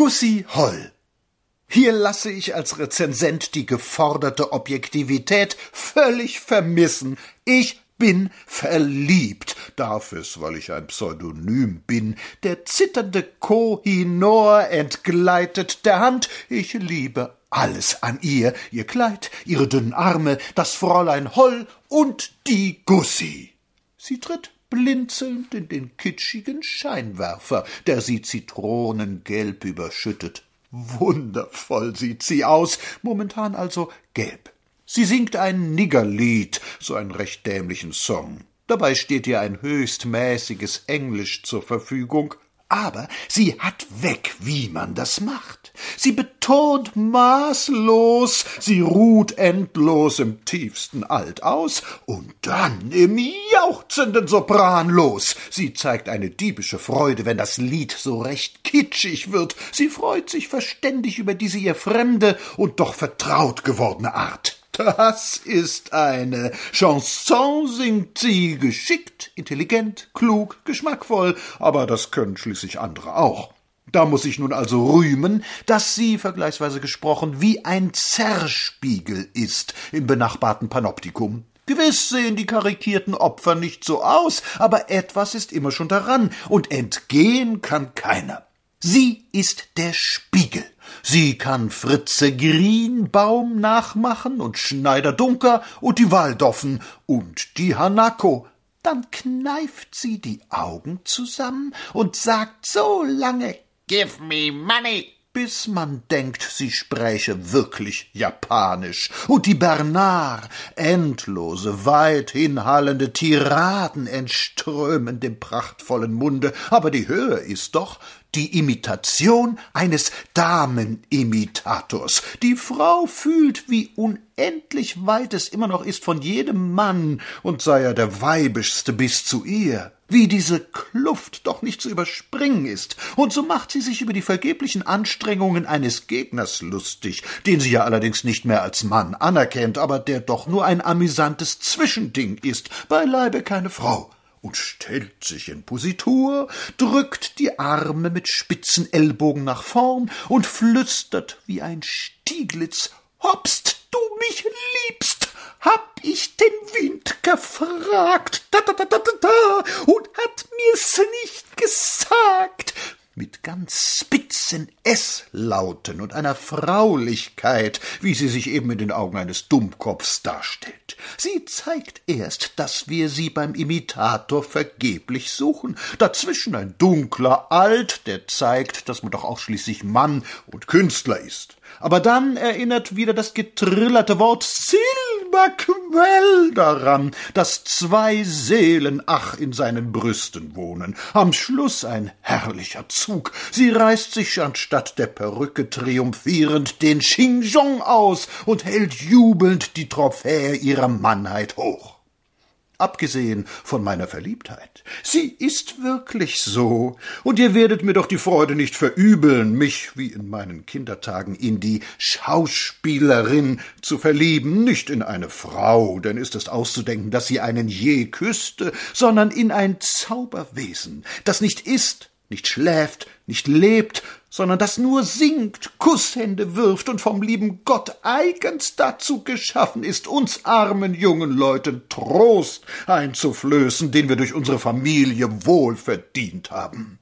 Gussi Holl. Hier lasse ich als Rezensent die geforderte Objektivität völlig vermissen. Ich bin verliebt, darf es, weil ich ein Pseudonym bin. Der zitternde Kohinor entgleitet der Hand. Ich liebe alles an ihr, ihr Kleid, ihre dünnen Arme, das Fräulein Holl und die Gussi. Sie tritt blinzelnd in den kitschigen Scheinwerfer, der sie zitronengelb überschüttet. Wundervoll sieht sie aus, momentan also gelb. Sie singt ein Niggerlied, so einen recht dämlichen Song. Dabei steht ihr ein höchst mäßiges Englisch zur Verfügung, aber sie hat weg, wie man das macht. Sie betont maßlos, sie ruht endlos im tiefsten Alt aus und dann im jauchzenden Sopran los. Sie zeigt eine diebische Freude, wenn das Lied so recht kitschig wird. Sie freut sich verständig über diese ihr fremde und doch vertraut gewordene Art. Das ist eine Chanson, singt sie geschickt, intelligent, klug, geschmackvoll, aber das können schließlich andere auch. Da muss ich nun also rühmen, dass sie, vergleichsweise gesprochen, wie ein Zerspiegel ist im benachbarten Panoptikum. Gewiss sehen die karikierten Opfer nicht so aus, aber etwas ist immer schon daran, und entgehen kann keiner. Sie ist der Spiegel. Sie kann Fritze Greenbaum nachmachen und Schneider Dunker und die Waldoffen und die Hanako. Dann kneift sie die Augen zusammen und sagt so lange Give me money, bis man denkt, sie spräche wirklich Japanisch. Und die Bernard, endlose, weit hinhallende Tiraden entströmen dem prachtvollen Munde, aber die Höhe ist doch, die Imitation eines Damenimitators. Die Frau fühlt, wie unendlich weit es immer noch ist von jedem Mann, und sei er der weibischste bis zu ihr. Wie diese Kluft doch nicht zu überspringen ist, und so macht sie sich über die vergeblichen Anstrengungen eines Gegners lustig, den sie ja allerdings nicht mehr als Mann anerkennt, aber der doch nur ein amüsantes Zwischending ist, beileibe keine Frau und stellt sich in Positur, drückt die Arme mit spitzen Ellbogen nach vorn und flüstert wie ein Stieglitz Hopst du mich liebst, hab ich den Wind gefragt, da, da, da, da, da, und hat mir's nicht gesagt mit ganz spitzen S-Lauten und einer Fraulichkeit, wie sie sich eben in den Augen eines Dummkopfs darstellt. Sie zeigt erst, dass wir sie beim Imitator vergeblich suchen. Dazwischen ein dunkler Alt, der zeigt, dass man doch auch schließlich Mann und Künstler ist. Aber dann erinnert wieder das getrillerte Wort Silberquell daran, dass zwei Seelen ach in seinen Brüsten wohnen. Am Schluss ein herrlicher Zug. Sie reißt sich anstatt der Perücke triumphierend den Xinjiang aus und hält jubelnd die Trophäe ihrer Mannheit hoch abgesehen von meiner Verliebtheit. Sie ist wirklich so, und ihr werdet mir doch die Freude nicht verübeln, mich wie in meinen Kindertagen in die Schauspielerin zu verlieben, nicht in eine Frau, denn ist es auszudenken, dass sie einen je küsste, sondern in ein Zauberwesen, das nicht ist, nicht schläft, nicht lebt, sondern das nur singt, Kusshände wirft und vom lieben Gott eigens dazu geschaffen ist, uns armen jungen Leuten Trost einzuflößen, den wir durch unsere Familie wohl verdient haben.